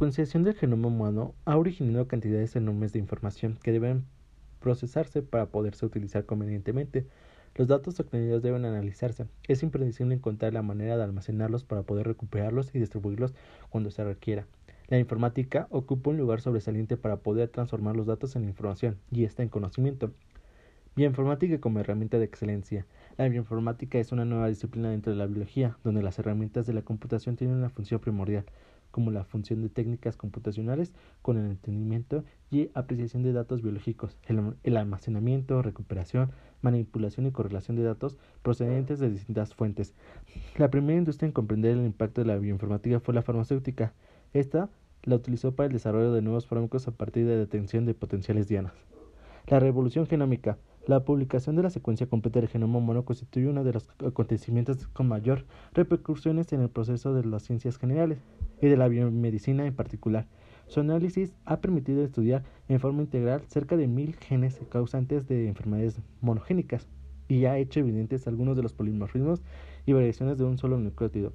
secuenciación del genoma humano ha originado cantidades enormes de información que deben procesarse para poderse utilizar convenientemente. Los datos obtenidos deben analizarse. Es imprescindible encontrar la manera de almacenarlos para poder recuperarlos y distribuirlos cuando se requiera. La informática ocupa un lugar sobresaliente para poder transformar los datos en información y está en conocimiento. Bioinformática como herramienta de excelencia. La bioinformática es una nueva disciplina dentro de la biología, donde las herramientas de la computación tienen una función primordial, como la función de técnicas computacionales con el entendimiento y apreciación de datos biológicos, el, almacenamiento, recuperación, manipulación y correlación de datos procedentes de distintas fuentes. La primera industria en comprender el impacto de la bioinformática fue la farmacéutica. Esta la utilizó para el desarrollo de nuevos fármacos a partir de detención de potenciales dianas. La revolución genómica la publicación de la secuencia completa del genoma humano constituye uno de los acontecimientos con mayor repercusiones en el proceso de las ciencias generales y de la biomedicina en particular. Su análisis ha permitido estudiar en forma integral cerca de mil genes causantes de enfermedades monogénicas y ha hecho evidentes algunos de los polimorfismos y variaciones de un solo nucleótido,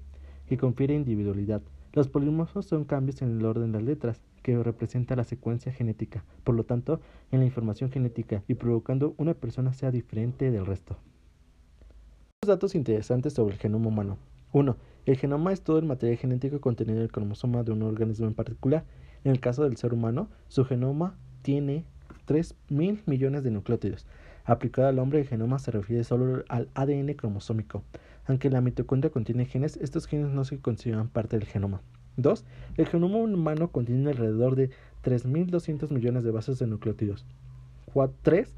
que confiere individualidad. Los polimorfos son cambios en el orden de las letras, que representa la secuencia genética, por lo tanto, en la información genética y provocando una persona sea diferente del resto. datos interesantes sobre el genoma humano. 1. El genoma es todo el material genético contenido en el cromosoma de un organismo en particular. En el caso del ser humano, su genoma tiene 3.000 millones de nucleótidos. Aplicado al hombre, el genoma se refiere solo al ADN cromosómico. Aunque la mitocondria contiene genes, estos genes no se consideran parte del genoma. 2. El genoma humano contiene alrededor de 3.200 millones de bases de nucleótidos. 3.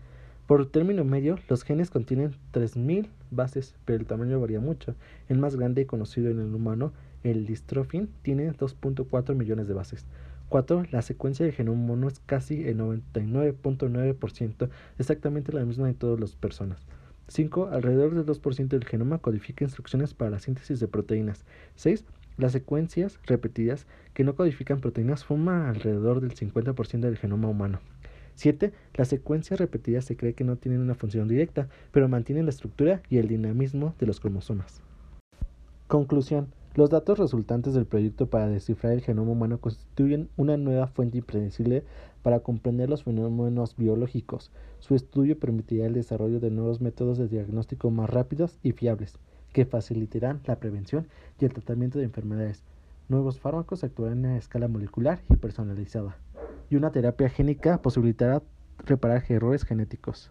Por término medio, los genes contienen 3.000 bases, pero el tamaño varía mucho. El más grande conocido en el humano, el distrofin, tiene 2.4 millones de bases. 4. La secuencia del genoma humano es casi el 99.9%, exactamente la misma en todas las personas. 5. Alrededor del 2% del genoma codifica instrucciones para la síntesis de proteínas. 6. Las secuencias repetidas que no codifican proteínas forman alrededor del 50% del genoma humano. 7. Las secuencias repetidas se cree que no tienen una función directa, pero mantienen la estructura y el dinamismo de los cromosomas. Conclusión. Los datos resultantes del proyecto para descifrar el genoma humano constituyen una nueva fuente impredecible para comprender los fenómenos biológicos. Su estudio permitirá el desarrollo de nuevos métodos de diagnóstico más rápidos y fiables que facilitarán la prevención y el tratamiento de enfermedades. Nuevos fármacos actuarán a escala molecular y personalizada, y una terapia génica posibilitará reparar errores genéticos.